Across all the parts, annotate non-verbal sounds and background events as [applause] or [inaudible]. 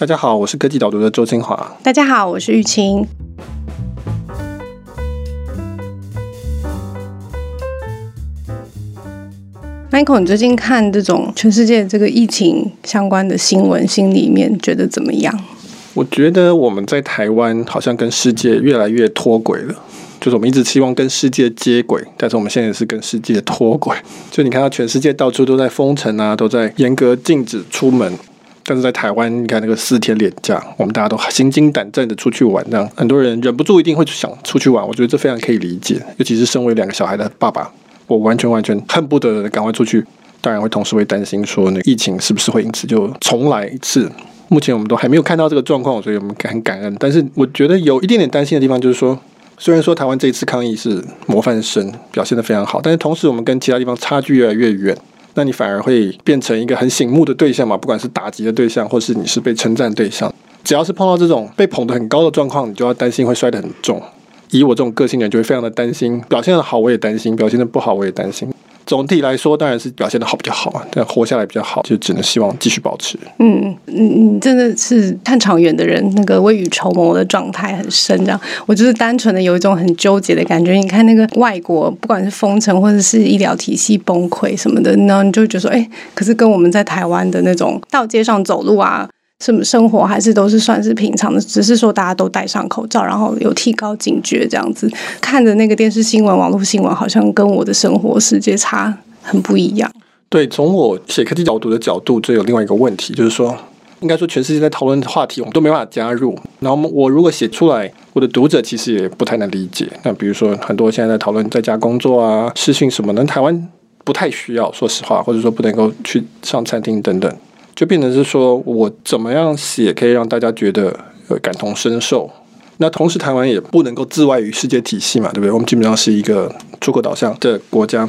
大家好，我是科技导读的周清华。大家好，我是玉清。Michael，你最近看这种全世界这个疫情相关的新闻，心里面觉得怎么样？我觉得我们在台湾好像跟世界越来越脱轨了。就是我们一直希望跟世界接轨，但是我们现在是跟世界脱轨。就你看到全世界到处都在封城啊，都在严格禁止出门。但是在台湾，你看那个四天连假，我们大家都心惊胆战的出去玩，这样很多人忍不住一定会想出去玩。我觉得这非常可以理解，尤其是身为两个小孩的爸爸，我完全完全恨不得赶快出去。当然会同时会担心说，那疫情是不是会因此就重来一次？目前我们都还没有看到这个状况，所以我们很感恩。但是我觉得有一点点担心的地方就是说，虽然说台湾这一次抗疫是模范生，表现得非常好，但是同时我们跟其他地方差距越来越远。那你反而会变成一个很醒目的对象嘛？不管是打击的对象，或是你是被称赞对象，只要是碰到这种被捧得很高的状况，你就要担心会摔得很重。以我这种个性的人，就会非常的担心。表现得好，我也担心；表现得不好，我也担心。总体来说，当然是表现得好比较好啊，但活下来比较好，就只能希望继续保持。嗯，你你真的是看长远的人，那个未雨绸缪的状态很深。这样，我就是单纯的有一种很纠结的感觉。你看那个外国，不管是封城或者是医疗体系崩溃什么的，然后你就会觉得说，哎，可是跟我们在台湾的那种到街上走路啊。什么生活还是都是算是平常的，只是说大家都戴上口罩，然后有提高警觉这样子。看着那个电视新闻、网络新闻，好像跟我的生活世界差很不一样。对，从我写科技角度的角度，这有另外一个问题，就是说，应该说全世界在讨论的话题，我们都没办法加入。然后我如果写出来，我的读者其实也不太能理解。那比如说，很多现在在讨论在家工作啊、视讯什么的，台湾不太需要，说实话，或者说不能够去上餐厅等等。就变成是说，我怎么样写可以让大家觉得呃感同身受？那同时，台湾也不能够自外于世界体系嘛，对不对？我们基本上是一个出口导向的国家。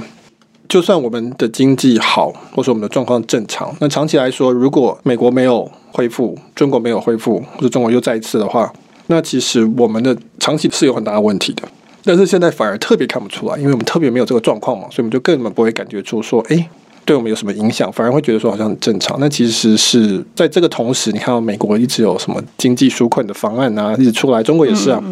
就算我们的经济好，或者我们的状况正常，那长期来说，如果美国没有恢复，中国没有恢复，或者中国又再一次的话，那其实我们的长期是有很大的问题的。但是现在反而特别看不出来，因为我们特别没有这个状况嘛，所以我们就根本不会感觉出说，哎。对我们有什么影响？反而会觉得说好像很正常。那其实是在这个同时，你看到美国一直有什么经济纾困的方案啊，一直出来，中国也是啊。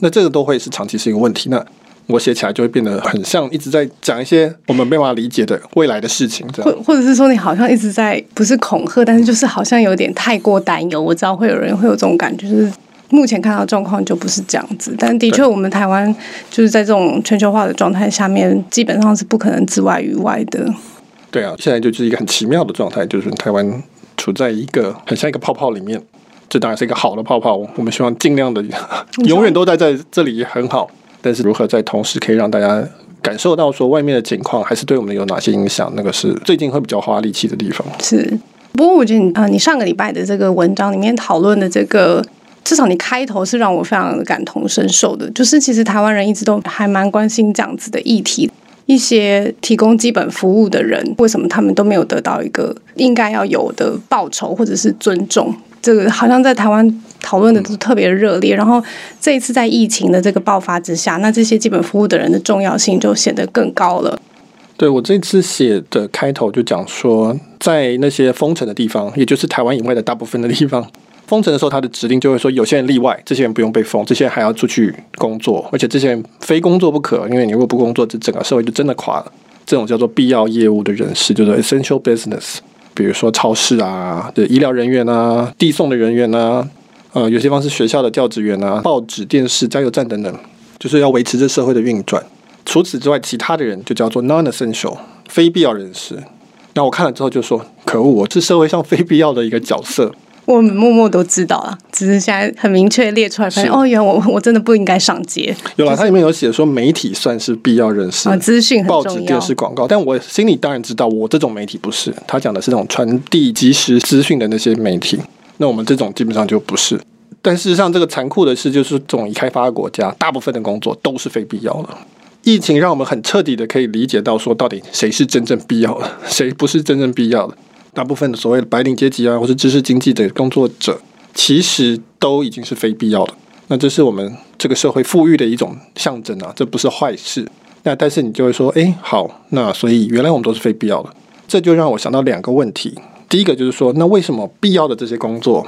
那这个都会是长期是一个问题。那我写起来就会变得很像一直在讲一些我们没办法理解的未来的事情，这样。或或者是说，你好像一直在不是恐吓，但是就是好像有点太过担忧。我知道会有人会有这种感觉，就是目前看到状况就不是这样子。但的确，我们台湾就是在这种全球化的状态下面，基本上是不可能自外于外的。对啊，现在就是一个很奇妙的状态，就是台湾处在一个很像一个泡泡里面，这当然是一个好的泡泡。我们希望尽量的 [laughs] 永远都待在这里很好，但是如何在同时可以让大家感受到说外面的情况还是对我们有哪些影响，那个是最近会比较花力气的地方。是，不过我觉得啊、呃，你上个礼拜的这个文章里面讨论的这个，至少你开头是让我非常的感同身受的，就是其实台湾人一直都还蛮关心这样子的议题。一些提供基本服务的人，为什么他们都没有得到一个应该要有的报酬或者是尊重？这个好像在台湾讨论的都特别热烈。然后这一次在疫情的这个爆发之下，那这些基本服务的人的重要性就显得更高了。对，我这次写的开头就讲说，在那些封城的地方，也就是台湾以外的大部分的地方。封城的时候，他的指令就会说，有些人例外，这些人不用被封，这些人还要出去工作，而且这些人非工作不可，因为你如果不工作，这整个社会就真的垮了。这种叫做必要业务的人士，叫做 essential business，比如说超市啊，的医疗人员啊，递送的人员啊，呃，有些方是学校的教职员啊，报纸、电视、加油站等等，就是要维持这社会的运转。除此之外，其他的人就叫做 non-essential，非必要人士。那我看了之后就说，可恶，我是社会上非必要的一个角色。我们默默都知道了，只是现在很明确列出来，发现哦，原来我我真的不应该上街。有了，它里面有写说媒体算是必要人士，资讯、报纸、电视、广告，但我心里当然知道，我这种媒体不是。他讲的是那种传递即时资讯的那些媒体，那我们这种基本上就不是。但事实上，这个残酷的事就是，这种已开发国家，大部分的工作都是非必要的。疫情让我们很彻底的可以理解到，说到底谁是真正必要的，谁不是真正必要的。大部分的所谓的白领阶级啊，或是知识经济的工作者，其实都已经是非必要的。那这是我们这个社会富裕的一种象征啊，这不是坏事。那但是你就会说，哎，好，那所以原来我们都是非必要的。这就让我想到两个问题。第一个就是说，那为什么必要的这些工作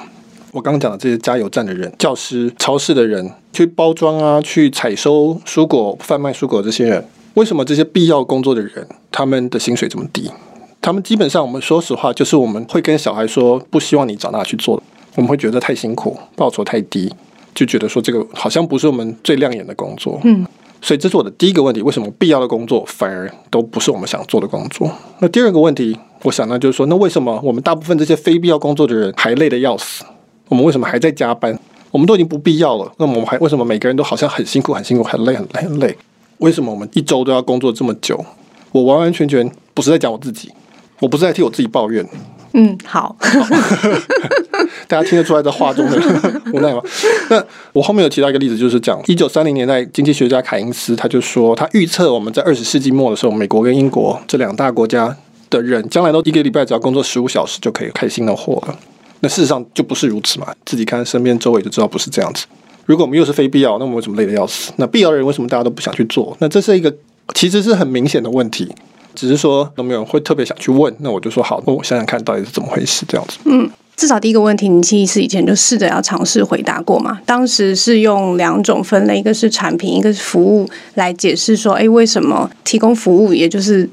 我刚刚讲的这些加油站的人、教师、超市的人、去包装啊、去采收蔬果、贩卖蔬果这些人，为什么这些必要工作的人，他们的薪水这么低？他们基本上，我们说实话，就是我们会跟小孩说，不希望你长大去做，我们会觉得太辛苦，报酬太低，就觉得说这个好像不是我们最亮眼的工作。嗯。所以这是我的第一个问题：为什么必要的工作反而都不是我们想做的工作？那第二个问题，我想呢，就是说，那为什么我们大部分这些非必要工作的人还累得要死？我们为什么还在加班？我们都已经不必要了，那我们还为什么每个人都好像很辛苦、很辛苦、很累、很累、很累？为什么我们一周都要工作这么久？我完完全全不是在讲我自己，我不是在替我自己抱怨。嗯，好，[laughs] 大家听得出来这话中的 [laughs] 无奈吗？那我后面有提到一个例子，就是讲一九三零年代，经济学家凯因斯他就说，他预测我们在二十世纪末的时候，美国跟英国这两大国家的人，将来都一个礼拜只要工作十五小时就可以开心的活了。那事实上就不是如此嘛，自己看身边周围就知道不是这样子。如果我们又是非必要，那我们为什么累得要死？那必要的人为什么大家都不想去做？那这是一个其实是很明显的问题。只是说有没有人会特别想去问？那我就说好，那我想想看到底是怎么回事这样子。嗯，至少第一个问题，你其实以前就试着要尝试回答过嘛。当时是用两种分类，一个是产品，一个是服务来解释说，哎，为什么提供服务，也就是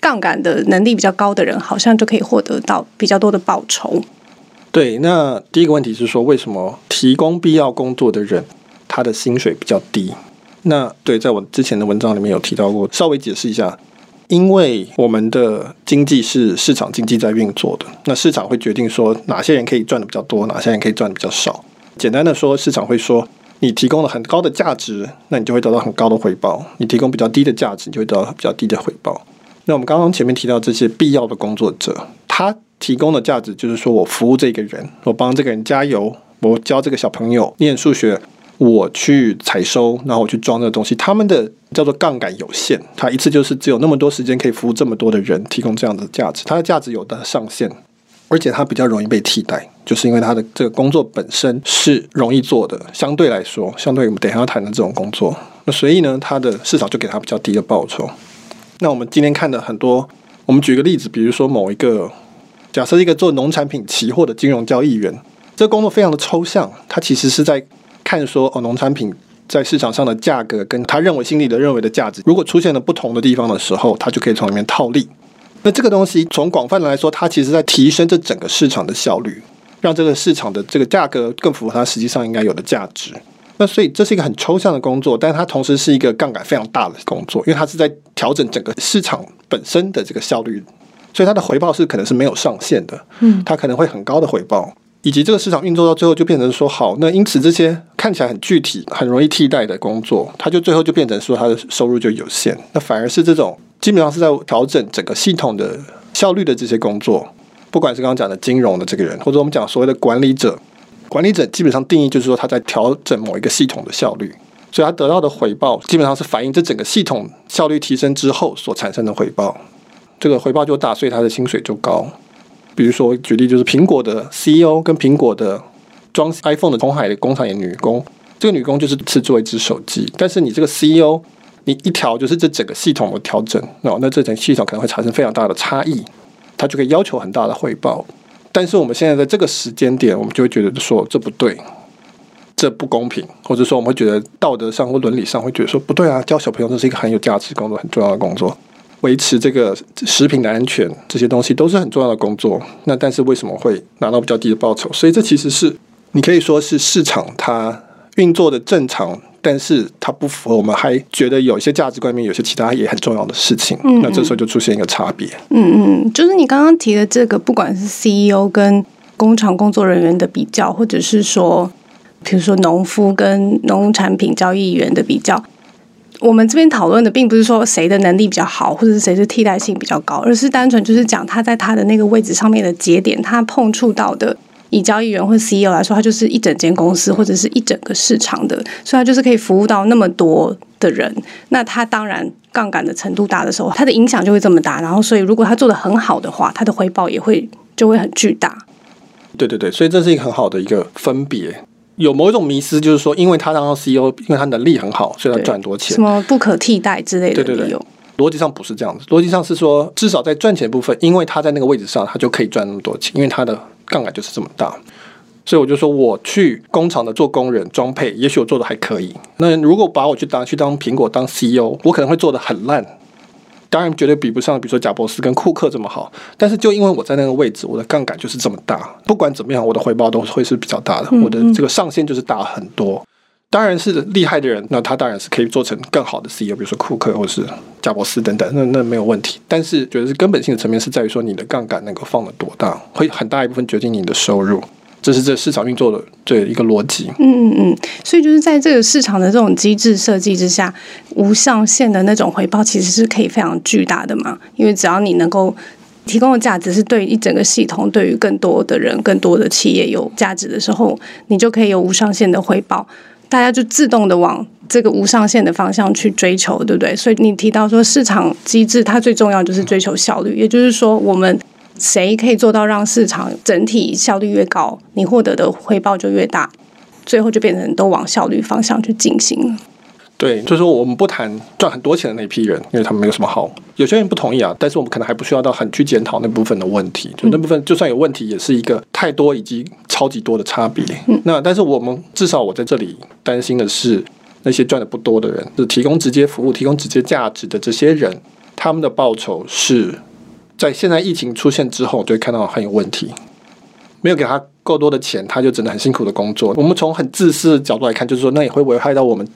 杠杆的能力比较高的人，好像就可以获得到比较多的报酬？对，那第一个问题是说，为什么提供必要工作的人，他的薪水比较低？那对，在我之前的文章里面有提到过，稍微解释一下。因为我们的经济是市场经济在运作的，那市场会决定说哪些人可以赚的比较多，哪些人可以赚的比较少。简单的说，市场会说你提供了很高的价值，那你就会得到很高的回报；你提供比较低的价值，你就会得到比较低的回报。那我们刚刚前面提到这些必要的工作者，他提供的价值就是说我服务这个人，我帮这个人加油，我教这个小朋友念数学。我去采收，然后我去装这个东西。他们的叫做杠杆有限，他一次就是只有那么多时间可以服务这么多的人，提供这样的价值。它的价值有的上限，而且它比较容易被替代，就是因为它的这个工作本身是容易做的，相对来说，相对于我们等一下要谈的这种工作，那所以呢，它的市场就给它比较低的报酬。那我们今天看的很多，我们举个例子，比如说某一个，假设一个做农产品期货的金融交易员，这工作非常的抽象，它其实是在。看说哦，农产品在市场上的价格跟他认为心里的认为的价值，如果出现了不同的地方的时候，他就可以从里面套利。那这个东西从广泛的来说，它其实在提升这整个市场的效率，让这个市场的这个价格更符合它实际上应该有的价值。那所以这是一个很抽象的工作，但它同时是一个杠杆非常大的工作，因为它是在调整整个市场本身的这个效率，所以它的回报是可能是没有上限的。嗯，它可能会很高的回报。以及这个市场运作到最后就变成说好，那因此这些看起来很具体、很容易替代的工作，它就最后就变成说它的收入就有限。那反而是这种基本上是在调整整个系统的效率的这些工作，不管是刚刚讲的金融的这个人，或者我们讲所谓的管理者，管理者基本上定义就是说他在调整某一个系统的效率，所以他得到的回报基本上是反映这整个系统效率提升之后所产生的回报，这个回报就大，所以他的薪水就高。比如说，举例就是苹果的 CEO 跟苹果的装 iPhone 的红海的工厂的女工，这个女工就是只做一只手机，但是你这个 CEO，你一调就是这整个系统的调整哦，那这整个系统可能会产生非常大的差异，它就可以要求很大的回报。但是我们现在在这个时间点，我们就会觉得说这不对，这不公平，或者说我们会觉得道德上或伦理上会觉得说不对啊，教小朋友这是一个很有价值工作，很重要的工作。维持这个食品的安全，这些东西都是很重要的工作。那但是为什么会拿到比较低的报酬？所以这其实是你可以说是市场它运作的正常，但是它不符合我们还觉得有一些价值观面有些其他也很重要的事情。嗯嗯，那这时候就出现一个差别。嗯嗯，就是你刚刚提的这个，不管是 CEO 跟工厂工作人员的比较，或者是说，比如说农夫跟农产品交易员的比较。我们这边讨论的并不是说谁的能力比较好，或者是谁是替代性比较高，而是单纯就是讲他在他的那个位置上面的节点，他碰触到的，以交易员或 CEO 来说，他就是一整间公司或者是一整个市场的，所以他就是可以服务到那么多的人。那他当然杠杆的程度大的时候，他的影响就会这么大。然后，所以如果他做得很好的话，他的回报也会就会很巨大。对对对，所以这是一个很好的一个分别。有某一种迷思，就是说，因为他当 CEO，因为他能力很好，所以他赚很多钱。什么不可替代之类的？对对对，逻辑上不是这样子。逻辑上是说，至少在赚钱部分，因为他在那个位置上，他就可以赚那么多钱，因为他的杠杆就是这么大。所以我就说，我去工厂的做工人装配，也许我做的还可以。那如果把我去当去当苹果当 CEO，我可能会做的很烂。当然绝对比不上，比如说贾博斯跟库克这么好。但是就因为我在那个位置，我的杠杆就是这么大。不管怎么样，我的回报都会是比较大的。我的这个上限就是大很多。当然是厉害的人，那他当然是可以做成更好的 CEO，比如说库克或是贾伯斯等等，那那没有问题。但是觉得是根本性的层面是在于说，你的杠杆能够放得多大，会很大一部分决定你的收入。这是这市场运作的这一个逻辑。嗯嗯嗯，所以就是在这个市场的这种机制设计之下，无上限的那种回报其实是可以非常巨大的嘛。因为只要你能够提供的价值是对一整个系统、对于更多的人、更多的企业有价值的时候，你就可以有无上限的回报。大家就自动的往这个无上限的方向去追求，对不对？所以你提到说市场机制，它最重要就是追求效率，也就是说我们。谁可以做到让市场整体效率越高，你获得的回报就越大，最后就变成都往效率方向去进行了。对，就是说我们不谈赚很多钱的那批人，因为他们没有什么好。有些人不同意啊，但是我们可能还不需要到很去检讨那部分的问题。就那部分就算有问题，也是一个太多以及超级多的差别。嗯、那但是我们至少我在这里担心的是那些赚的不多的人，就是提供直接服务、提供直接价值的这些人，他们的报酬是。在现在疫情出现之后，就会看到很有问题，没有给他够多的钱，他就只能很辛苦的工作。我们从很自私的角度来看，就是说那也会危害到我们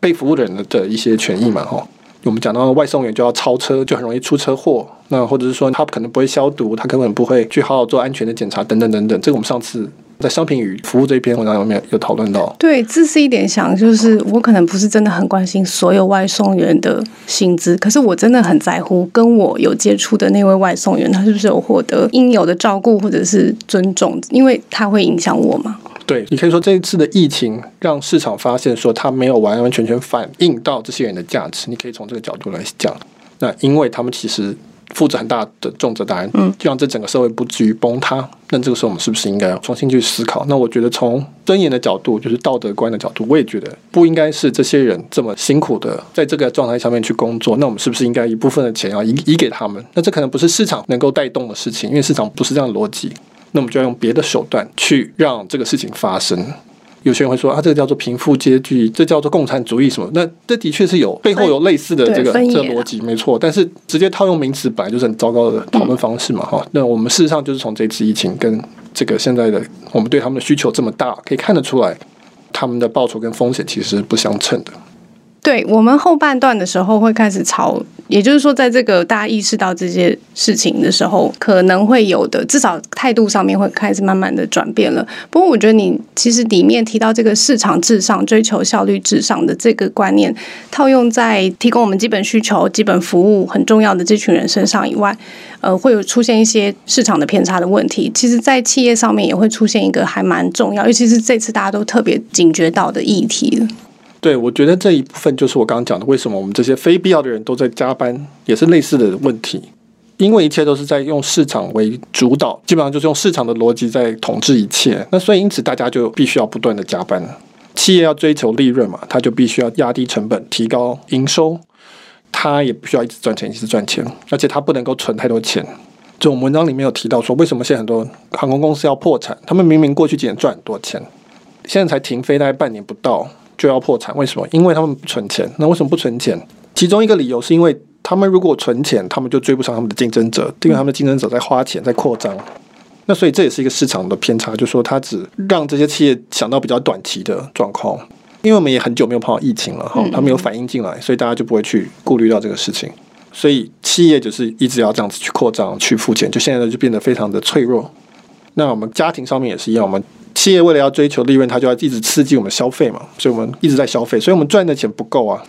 被服务的人的一些权益嘛，哈。我们讲到外送员就要超车，就很容易出车祸。那或者是说他可能不会消毒，他根本不会去好好做安全的检查，等等等等。这个我们上次。在商品与服务这一篇文章里面有讨论到，对，自私一点想，就是我可能不是真的很关心所有外送员的薪资，可是我真的很在乎跟我有接触的那位外送员，他是不是有获得应有的照顾或者是尊重，因为他会影响我嘛。对，你可以说这一次的疫情让市场发现说他没有完完全全反映到这些人的价值，你可以从这个角度来讲，那因为他们其实。负责很大的重责大任，嗯，就让这整个社会不至于崩塌。那这个时候，我们是不是应该要重新去思考？那我觉得，从尊严的角度，就是道德观的角度，我也觉得不应该是这些人这么辛苦的在这个状态上面去工作。那我们是不是应该一部分的钱要移移给他们？那这可能不是市场能够带动的事情，因为市场不是这样的逻辑。那我们就要用别的手段去让这个事情发生。有些人会说啊，这个叫做贫富阶级，这叫做共产主义什么？那这的确是有背后有类似的这个这逻辑，没错。但是直接套用名词本来就是很糟糕的讨论方式嘛，哈、嗯。那我们事实上就是从这次疫情跟这个现在的我们对他们的需求这么大，可以看得出来，他们的报酬跟风险其实是不相称的。对，我们后半段的时候会开始朝，也就是说，在这个大家意识到这些事情的时候，可能会有的，至少态度上面会开始慢慢的转变了。不过，我觉得你其实里面提到这个市场至上、追求效率至上的这个观念，套用在提供我们基本需求、基本服务很重要的这群人身上以外，呃，会有出现一些市场的偏差的问题。其实，在企业上面也会出现一个还蛮重要，尤其是这次大家都特别警觉到的议题。对，我觉得这一部分就是我刚刚讲的，为什么我们这些非必要的人都在加班，也是类似的问题。因为一切都是在用市场为主导，基本上就是用市场的逻辑在统治一切。那所以因此大家就必须要不断的加班。企业要追求利润嘛，他就必须要压低成本，提高营收。他也不需要一直赚钱，一直赚钱，而且他不能够存太多钱。就我们文章里面有提到说，为什么现在很多航空公司要破产？他们明明过去几年赚很多钱，现在才停飞大概半年不到。就要破产？为什么？因为他们不存钱。那为什么不存钱？其中一个理由是因为他们如果存钱，他们就追不上他们的竞争者，因为他们的竞争者在花钱在扩张。那所以这也是一个市场的偏差，就是说它只让这些企业想到比较短期的状况。因为我们也很久没有碰到疫情了哈，他们有反应进来，所以大家就不会去顾虑到这个事情。所以企业就是一直要这样子去扩张、去付钱，就现在就变得非常的脆弱。那我们家庭上面也是一样，我们。企业为了要追求利润，它就要一直刺激我们消费嘛，所以我们一直在消费，所以我们赚的钱不够啊。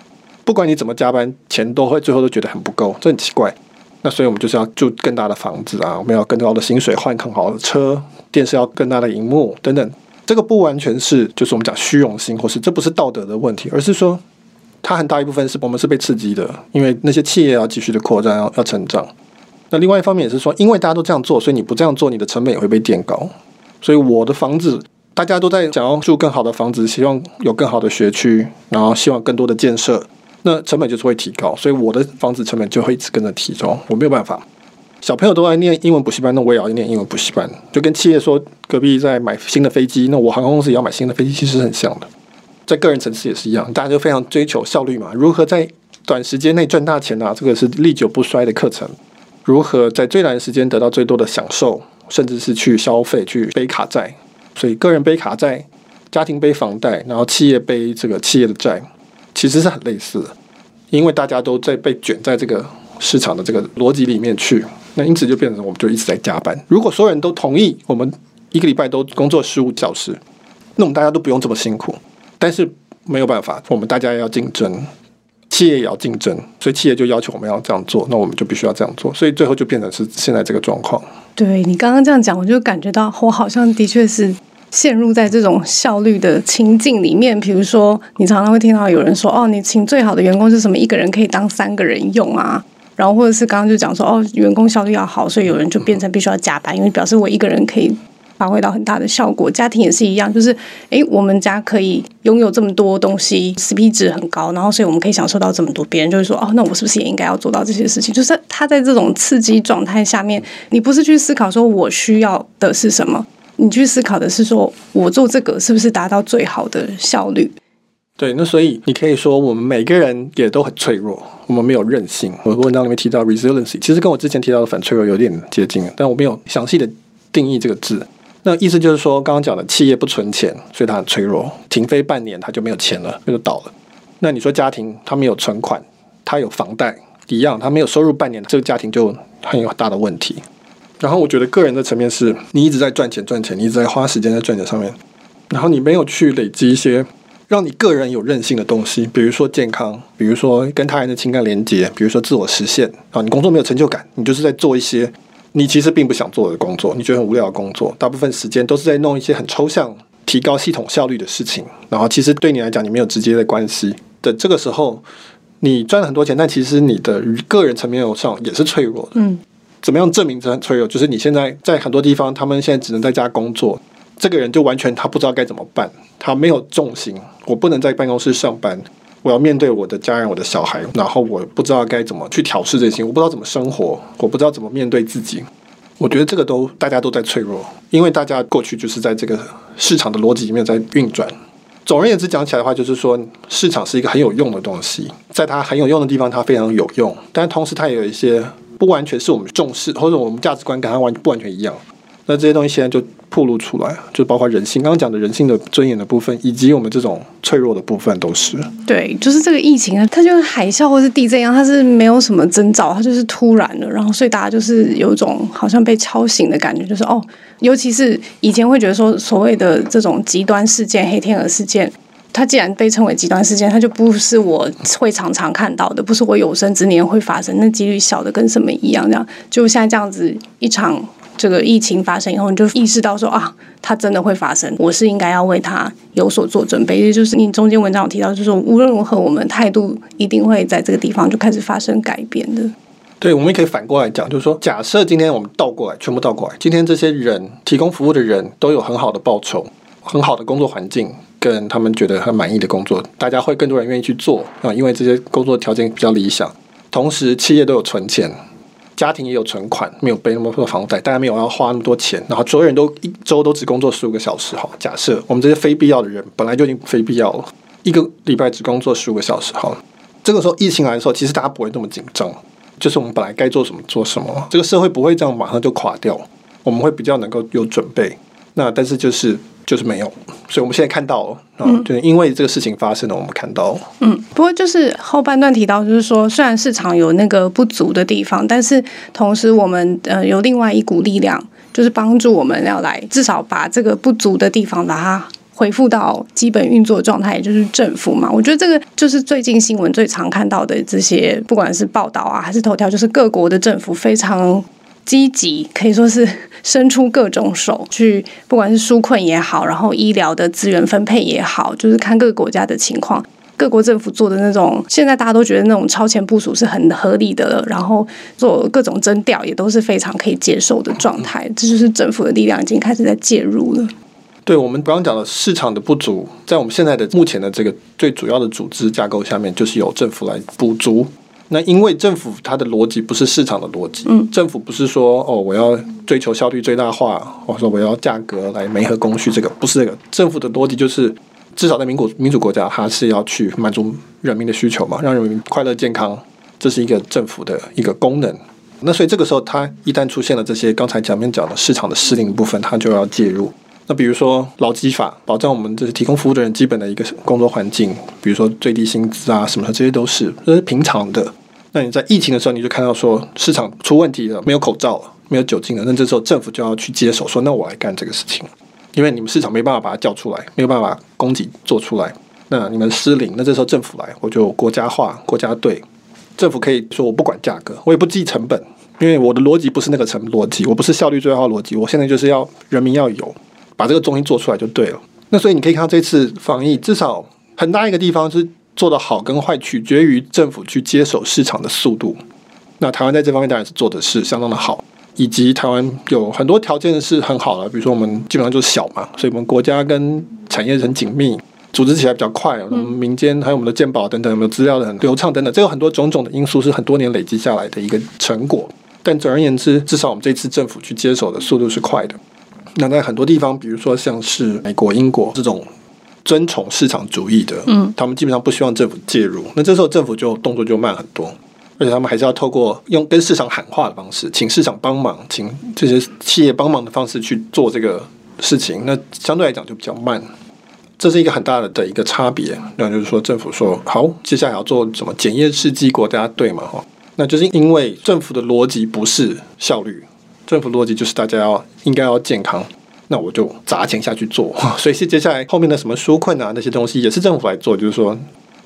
不管你怎么加班，钱都会最后都觉得很不够，这很奇怪。那所以我们就是要住更大的房子啊，我们要更高的薪水，换更好的车，电视要更大的荧幕等等。这个不完全是就是我们讲虚荣心，或是这不是道德的问题，而是说它很大一部分是我们是被刺激的，因为那些企业要继续的扩张，要要成长。那另外一方面也是说，因为大家都这样做，所以你不这样做，你的成本也会被垫高。所以我的房子，大家都在想要住更好的房子，希望有更好的学区，然后希望更多的建设，那成本就是会提高，所以我的房子成本就会一直跟着提高，我没有办法。小朋友都在念英文补习班，那我也要念英文补习班。就跟企业说隔壁在买新的飞机，那我航空公司也要买新的飞机，其实很像的。在个人层次也是一样，大家就非常追求效率嘛。如何在短时间内赚大钱啊？这个是历久不衰的课程。如何在最短的时间得到最多的享受，甚至是去消费、去背卡债？所以个人背卡债，家庭背房贷，然后企业背这个企业的债，其实是很类似的，因为大家都在被卷在这个市场的这个逻辑里面去。那因此就变成我们就一直在加班。如果所有人都同意，我们一个礼拜都工作十五小时，那我们大家都不用这么辛苦。但是没有办法，我们大家要竞争，企业也要竞争，所以企业就要求我们要这样做，那我们就必须要这样做。所以最后就变成是现在这个状况。对，你刚刚这样讲，我就感觉到我好像的确是陷入在这种效率的情境里面。比如说，你常常会听到有人说：“哦，你请最好的员工是什么？一个人可以当三个人用啊。”然后或者是刚刚就讲说，哦，员工效率要好，所以有人就变成必须要加班，因为表示我一个人可以发挥到很大的效果。家庭也是一样，就是诶，我们家可以拥有这么多东西，CP 值很高，然后所以我们可以享受到这么多。别人就会说，哦，那我是不是也应该要做到这些事情？就是他在这种刺激状态下面，你不是去思考说我需要的是什么，你去思考的是说我做这个是不是达到最好的效率。对，那所以你可以说，我们每个人也都很脆弱，我们没有韧性。我文章里面提到 resiliency，其实跟我之前提到的反脆弱有点接近，但我没有详细的定义这个字。那意思就是说，刚刚讲的企业不存钱，所以它很脆弱，停飞半年它就没有钱了，那就倒了。那你说家庭它没有存款，它有房贷一样，它没有收入半年，这个家庭就很有很大的问题。然后我觉得个人的层面是，你一直在赚钱赚钱，你一直在花时间在赚钱上面，然后你没有去累积一些。让你个人有韧性的东西，比如说健康，比如说跟他人的情感连接，比如说自我实现啊。你工作没有成就感，你就是在做一些你其实并不想做的工作，你觉得很无聊的工作，大部分时间都是在弄一些很抽象、提高系统效率的事情。然后其实对你来讲，你没有直接的关系的这个时候，你赚了很多钱，但其实你的个人层面上也是脆弱的。嗯，怎么样证明这很脆弱？就是你现在在很多地方，他们现在只能在家工作。这个人就完全他不知道该怎么办，他没有重心，我不能在办公室上班，我要面对我的家人、我的小孩，然后我不知道该怎么去调试这些，我不知道怎么生活，我不知道怎么面对自己。我觉得这个都大家都在脆弱，因为大家过去就是在这个市场的逻辑里面在运转。总而言之讲起来的话，就是说市场是一个很有用的东西，在它很有用的地方，它非常有用，但同时它也有一些不完全是我们重视，或者我们价值观跟它完不完全一样。那这些东西现在就暴露出来，就包括人性，刚刚讲的人性的尊严的部分，以及我们这种脆弱的部分，都是。对，就是这个疫情啊，它就跟海啸或是地震一样，它是没有什么征兆，它就是突然的，然后所以大家就是有一种好像被敲醒的感觉，就是哦，尤其是以前会觉得说所谓的这种极端事件、黑天鹅事件，它既然被称为极端事件，它就不是我会常常看到的，不是我有生之年会发生，那几率小的跟什么一样，这样就像这样子一场。这个疫情发生以后，你就意识到说啊，它真的会发生，我是应该要为它有所做准备。也就是你中间文章有提到，就是无论如何，我们态度一定会在这个地方就开始发生改变的。对，我们也可以反过来讲，就是说，假设今天我们倒过来，全部倒过来，今天这些人提供服务的人都有很好的报酬、很好的工作环境，跟他们觉得很满意的工作，大家会更多人愿意去做啊，因为这些工作条件比较理想，同时企业都有存钱。家庭也有存款，没有背那么多房贷，大家没有要花那么多钱，然后所有人都一周都只工作十五个小时。哈，假设我们这些非必要的人本来就已经非必要了，一个礼拜只工作十五个小时。哈，这个时候疫情来的时候，其实大家不会那么紧张，就是我们本来该做什么做什么，这个社会不会这样马上就垮掉，我们会比较能够有准备。那但是就是。就是没有，所以我们现在看到了，嗯，就是因为这个事情发生了，我们看到了，嗯，不过就是后半段提到，就是说虽然市场有那个不足的地方，但是同时我们呃有另外一股力量，就是帮助我们要来至少把这个不足的地方把它恢复到基本运作状态，也就是政府嘛。我觉得这个就是最近新闻最常看到的这些，不管是报道啊还是头条，就是各国的政府非常。积极可以说是伸出各种手去，[laughs] 不管是纾困也好，然后医疗的资源分配也好，就是看各个国家的情况，各国政府做的那种，现在大家都觉得那种超前部署是很合理的了，然后做各种征调也都是非常可以接受的状态，这就是政府的力量已经开始在介入了。对，我们刚刚讲的市场的不足，在我们现在的目前的这个最主要的组织架构下面，就是由政府来补足。那因为政府它的逻辑不是市场的逻辑，嗯，政府不是说哦我要追求效率最大化，或者说我要价格来媒合供需，这个不是这个。政府的逻辑就是，至少在民国民主国家，它是要去满足人民的需求嘛，让人民快乐健康，这是一个政府的一个功能。那所以这个时候，它一旦出现了这些刚才前面讲的市场的失灵部分，它就要介入。那比如说劳基法，保障我们这是提供服务的人基本的一个工作环境，比如说最低薪资啊什么的，这些都是这是平常的。那你在疫情的时候，你就看到说市场出问题了，没有口罩了，没有酒精了，那这时候政府就要去接手，说那我来干这个事情，因为你们市场没办法把它叫出来，没有办法供给做出来，那你们失灵，那这时候政府来，我就国家化，国家队，政府可以说我不管价格，我也不计成本，因为我的逻辑不是那个成逻辑，我不是效率最大化逻辑，我现在就是要人民要有。把这个中心做出来就对了。那所以你可以看到这次防疫，至少很大一个地方是做得好跟坏取决于政府去接手市场的速度。那台湾在这方面当然是做的是相当的好，以及台湾有很多条件是很好的，比如说我们基本上就是小嘛，所以我们国家跟产业很紧密，组织起来比较快。我们民间还有我们的健保等等，有没有资料的很流畅等等，这有很多种种的因素是很多年累积下来的一个成果。但总而言之，至少我们这次政府去接手的速度是快的。那在很多地方，比如说像是美国、英国这种尊崇市场主义的，嗯，他们基本上不希望政府介入。那这时候政府就动作就慢很多，而且他们还是要透过用跟市场喊话的方式，请市场帮忙，请这些企业帮忙的方式去做这个事情。那相对来讲就比较慢，这是一个很大的的一个差别。那就是说，政府说好，接下来要做什么检验试剂国家对嘛，哈，那就是因为政府的逻辑不是效率。政府逻辑就是大家要应该要健康，那我就砸钱下去做。[laughs] 所以是接下来后面的什么纾困啊那些东西也是政府来做，就是说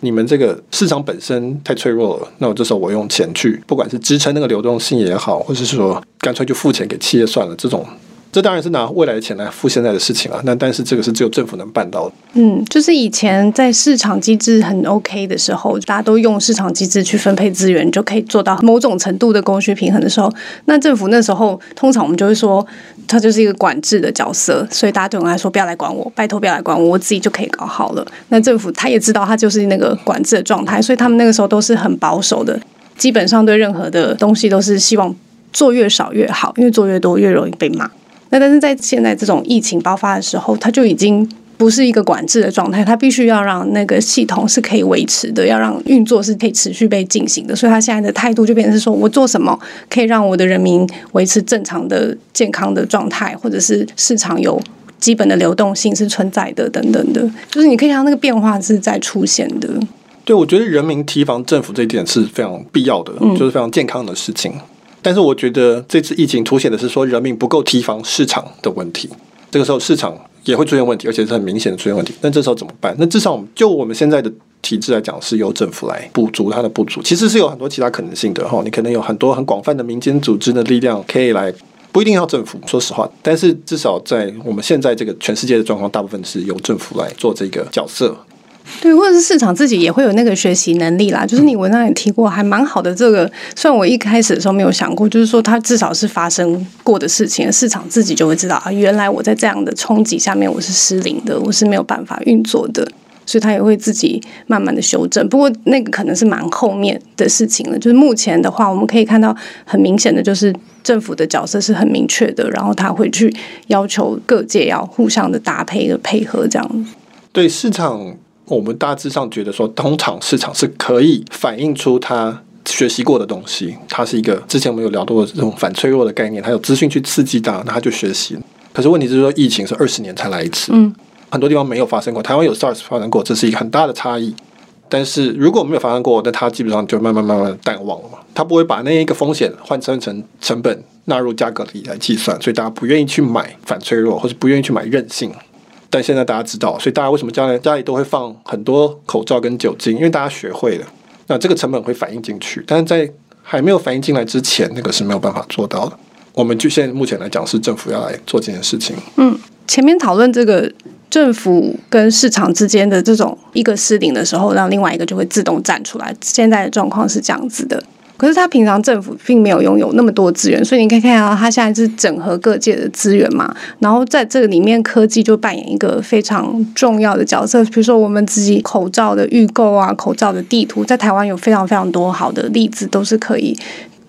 你们这个市场本身太脆弱了，那我这时候我用钱去，不管是支撑那个流动性也好，或者是说干脆就付钱给企业算了，这种。这当然是拿未来的钱来付现在的事情啊，那但是这个是只有政府能办到的。嗯，就是以前在市场机制很 OK 的时候，大家都用市场机制去分配资源，就可以做到某种程度的供需平衡的时候，那政府那时候通常我们就会说，它就是一个管制的角色，所以大家对我们来说不要来管我，拜托不要来管我，我自己就可以搞好了。那政府他也知道他就是那个管制的状态，所以他们那个时候都是很保守的，基本上对任何的东西都是希望做越少越好，因为做越多越容易被骂。那但是在现在这种疫情爆发的时候，它就已经不是一个管制的状态，它必须要让那个系统是可以维持的，要让运作是可以持续被进行的。所以，他现在的态度就变成是说，我做什么可以让我的人民维持正常的健康的状态，或者是市场有基本的流动性是存在的，等等的，就是你可以看到那个变化是在出现的。对，我觉得人民提防政府这一点是非常必要的，就是非常健康的事情。但是我觉得这次疫情凸显的是说人民不够提防市场的问题，这个时候市场也会出现问题，而且是很明显的出现问题。那这时候怎么办？那至少我们就我们现在的体制来讲，是由政府来补足它的不足。其实是有很多其他可能性的哈，你可能有很多很广泛的民间组织的力量可以来，不一定要政府。说实话，但是至少在我们现在这个全世界的状况，大部分是由政府来做这个角色。对，或者是市场自己也会有那个学习能力啦。就是你文章也提过，还蛮好的。这个虽然我一开始的时候没有想过，就是说它至少是发生过的事情，市场自己就会知道啊，原来我在这样的冲击下面我是失灵的，我是没有办法运作的，所以它也会自己慢慢的修正。不过那个可能是蛮后面的事情了。就是目前的话，我们可以看到很明显的就是政府的角色是很明确的，然后他会去要求各界要互相的搭配和配合这样。对市场。我们大致上觉得说，通常市场是可以反映出它学习过的东西。它是一个之前我们有聊到的这种反脆弱的概念，它有资讯去刺激它，那它就学习。可是问题是说，疫情是二十年才来一次，嗯，很多地方没有发生过。台湾有 SARS 发生过，这是一个很大的差异。但是如果没有发生过，那它基本上就慢慢慢慢淡忘了嘛。它不会把那一个风险换算成成本纳入价格里来计算，所以大家不愿意去买反脆弱，或者不愿意去买韧性。但现在大家知道，所以大家为什么家里家里都会放很多口罩跟酒精？因为大家学会了，那这个成本会反映进去。但是在还没有反映进来之前，那个是没有办法做到的。我们就现在目前来讲，是政府要来做这件事情。嗯，前面讨论这个政府跟市场之间的这种一个失灵的时候，让另外一个就会自动站出来。现在的状况是这样子的。可是他平常政府并没有拥有那么多资源，所以你可以看到他现在是整合各界的资源嘛。然后在这个里面，科技就扮演一个非常重要的角色。比如说我们自己口罩的预购啊，口罩的地图，在台湾有非常非常多好的例子，都是可以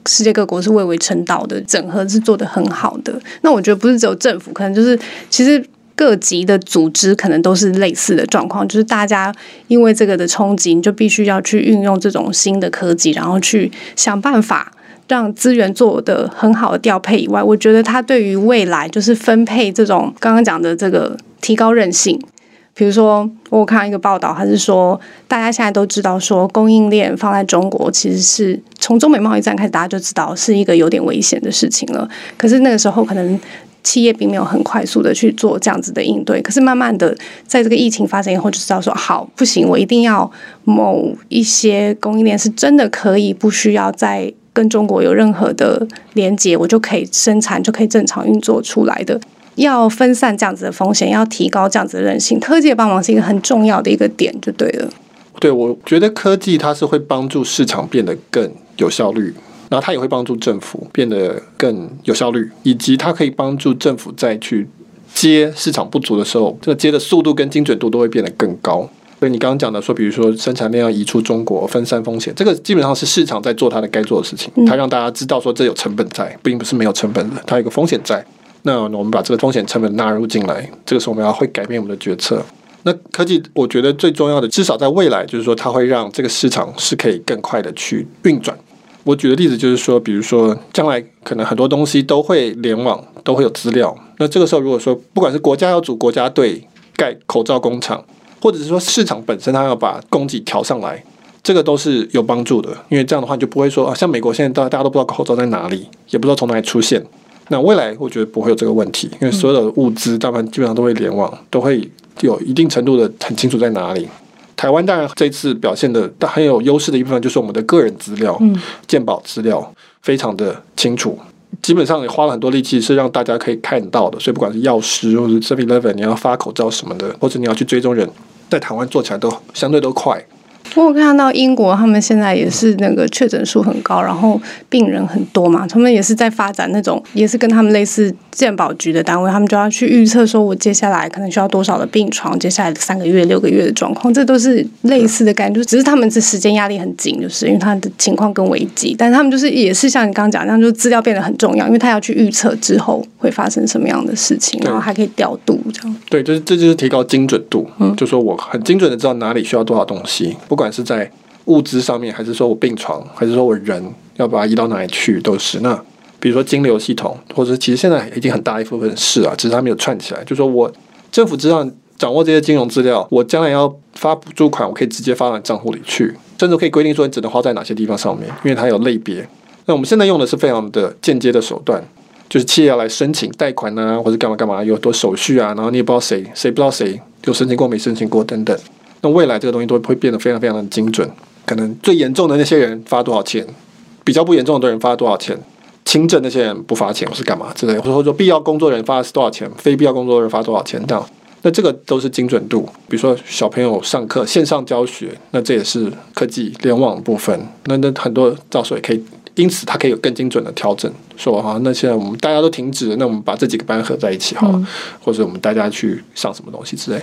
世界各国是蔚为称道的，整合是做得很好的。那我觉得不是只有政府，可能就是其实。各级的组织可能都是类似的状况，就是大家因为这个的冲击，你就必须要去运用这种新的科技，然后去想办法让资源做得很好的调配以外，我觉得它对于未来就是分配这种刚刚讲的这个提高韧性。比如说，我看一个报道，还是说大家现在都知道，说供应链放在中国，其实是从中美贸易战开始，大家就知道是一个有点危险的事情了。可是那个时候可能。企业并没有很快速的去做这样子的应对，可是慢慢的，在这个疫情发生以后，就知道说好不行，我一定要某一些供应链是真的可以不需要再跟中国有任何的连接，我就可以生产，就可以正常运作出来的。要分散这样子的风险，要提高这样子的韧性，科技的帮忙是一个很重要的一个点，就对了。对，我觉得科技它是会帮助市场变得更有效率。然后它也会帮助政府变得更有效率，以及它可以帮助政府再去接市场不足的时候，这个接的速度跟精准度都会变得更高。所以你刚刚讲的说，比如说生产链要移出中国，分散风险，这个基本上是市场在做它的该做的事情。它让大家知道说这有成本在，并不是没有成本的，它有个风险在。那我们把这个风险成本纳入进来，这个时候我们要会改变我们的决策。那科技我觉得最重要的，至少在未来，就是说它会让这个市场是可以更快的去运转。我举的例子就是说，比如说将来可能很多东西都会联网，都会有资料。那这个时候，如果说不管是国家要组国家队盖口罩工厂，或者是说市场本身它要把供给调上来，这个都是有帮助的。因为这样的话，你就不会说啊，像美国现在大大家都不知道口罩在哪里，也不知道从哪里出现。那未来我觉得不会有这个问题，因为所有的物资大部分基本上都会联网，都会有一定程度的很清楚在哪里。台湾当然这次表现的很有优势的一部分，就是我们的个人资料、鉴保资料非常的清楚，基本上也花了很多力气是让大家可以看到的。所以不管是药师或者 Seven Eleven，你要发口罩什么的，或者你要去追踪人，在台湾做起来都相对都快。我看到英国，他们现在也是那个确诊数很高，然后病人很多嘛，他们也是在发展那种，也是跟他们类似健保局的单位，他们就要去预测说，我接下来可能需要多少的病床，接下来三个月、六个月的状况，这都是类似的感觉，只是他们这时间压力很紧，就是因为他的情况更危急，但是他们就是也是像你刚刚讲那样，就资料变得很重要，因为他要去预测之后会发生什么样的事情，然后还可以调度这样。对，就是这就是提高精准度，嗯，就说我很精准的知道哪里需要多少东西。不管是在物资上面，还是说我病床，还是说我人要把它移到哪里去，都是。那比如说金流系统，或者其实现在已经很大一部分是啊，只是它没有串起来。就说我政府知道掌握这些金融资料，我将来要发补助款，我可以直接发到账户里去，甚至可以规定说你只能花在哪些地方上面，因为它有类别。那我们现在用的是非常的间接的手段，就是企业要来申请贷款啊，或者干嘛干嘛，有很多手续啊，然后你也不知道谁谁不知道谁有申请过没申请过等等。那未来这个东西都会变得非常非常的精准，可能最严重的那些人发多少钱，比较不严重的人发多少钱，轻症那些人不发钱或是干嘛之类，或者说必要工作人发是多少钱，非必要工作人发多少钱这样，那这个都是精准度。比如说小朋友上课线上教学，那这也是科技联网部分，那那很多到时候也可以，因此它可以有更精准的调整，说哈，那现在我们大家都停止，那我们把这几个班合在一起好了，或者我们大家去上什么东西之类。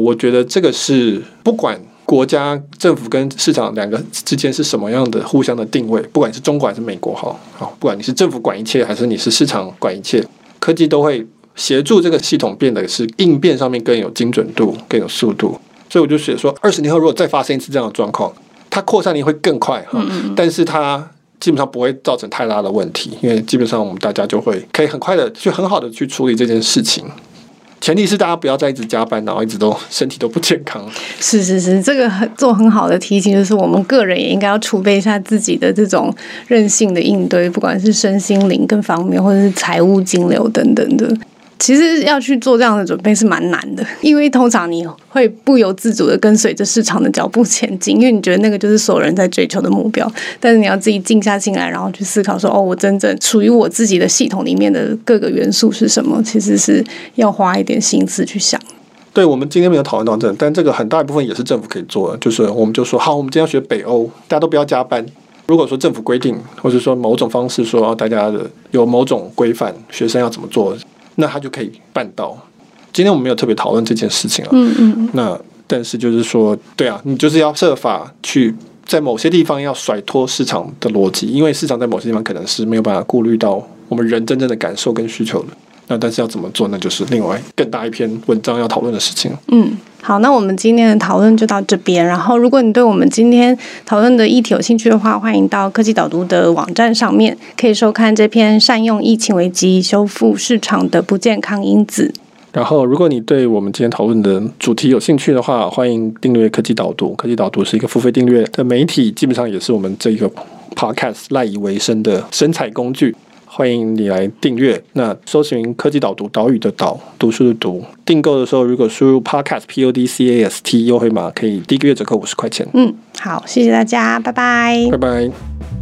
我觉得这个是不管国家政府跟市场两个之间是什么样的互相的定位，不管是中国还是美国，哈，好，不管你是政府管一切还是你是市场管一切，科技都会协助这个系统变得是应变上面更有精准度、更有速度。所以我就写说，二十年后如果再发生一次这样的状况，它扩散力会更快，哈，但是它基本上不会造成太大的问题，因为基本上我们大家就会可以很快的去很好的去处理这件事情。前提是大家不要再一直加班，然后一直都身体都不健康。是是是，这个很做很好的提醒，就是我们个人也应该要储备一下自己的这种任性的应对，不管是身心灵各方面，或者是财务金流等等的。其实要去做这样的准备是蛮难的，因为通常你会不由自主的跟随着市场的脚步前进，因为你觉得那个就是所有人在追求的目标。但是你要自己静下心来，然后去思考说：哦，我真正属于我自己的系统里面的各个元素是什么？其实是要花一点心思去想。对，我们今天没有讨论到这，但这个很大一部分也是政府可以做的，就是我们就说好，我们今天要学北欧，大家都不要加班。如果说政府规定，或者说某种方式说大家的有某种规范，学生要怎么做，那他就可以办到。今天我们没有特别讨论这件事情啊。嗯嗯。那但是就是说，对啊，你就是要设法去在某些地方要甩脱市场的逻辑，因为市场在某些地方可能是没有办法顾虑到我们人真正的感受跟需求的。那但是要怎么做，那就是另外更大一篇文章要讨论的事情。嗯，好，那我们今天的讨论就到这边。然后，如果你对我们今天讨论的议题有兴趣的话，欢迎到科技导读的网站上面，可以收看这篇《善用疫情危机修复市场的不健康因子》。然后，如果你对我们今天讨论的主题有兴趣的话，欢迎订阅科技导读。科技导读是一个付费订阅的媒体，基本上也是我们这个 podcast 赖以为生的生财工具。欢迎你来订阅。那搜寻科技导读，岛屿的岛，读书的读。订购的时候，如果输入 podcast p o d c a s t 优惠码，可以第一个月折扣五十块钱。嗯，好，谢谢大家，拜拜，拜拜。